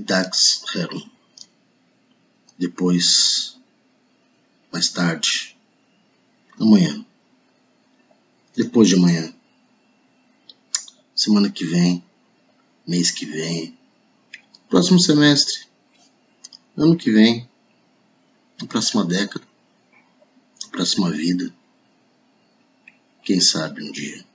Dax Heron. Depois, mais tarde, amanhã, depois de amanhã, semana que vem, mês que vem, próximo semestre, ano que vem, na próxima década, na próxima vida, quem sabe um dia.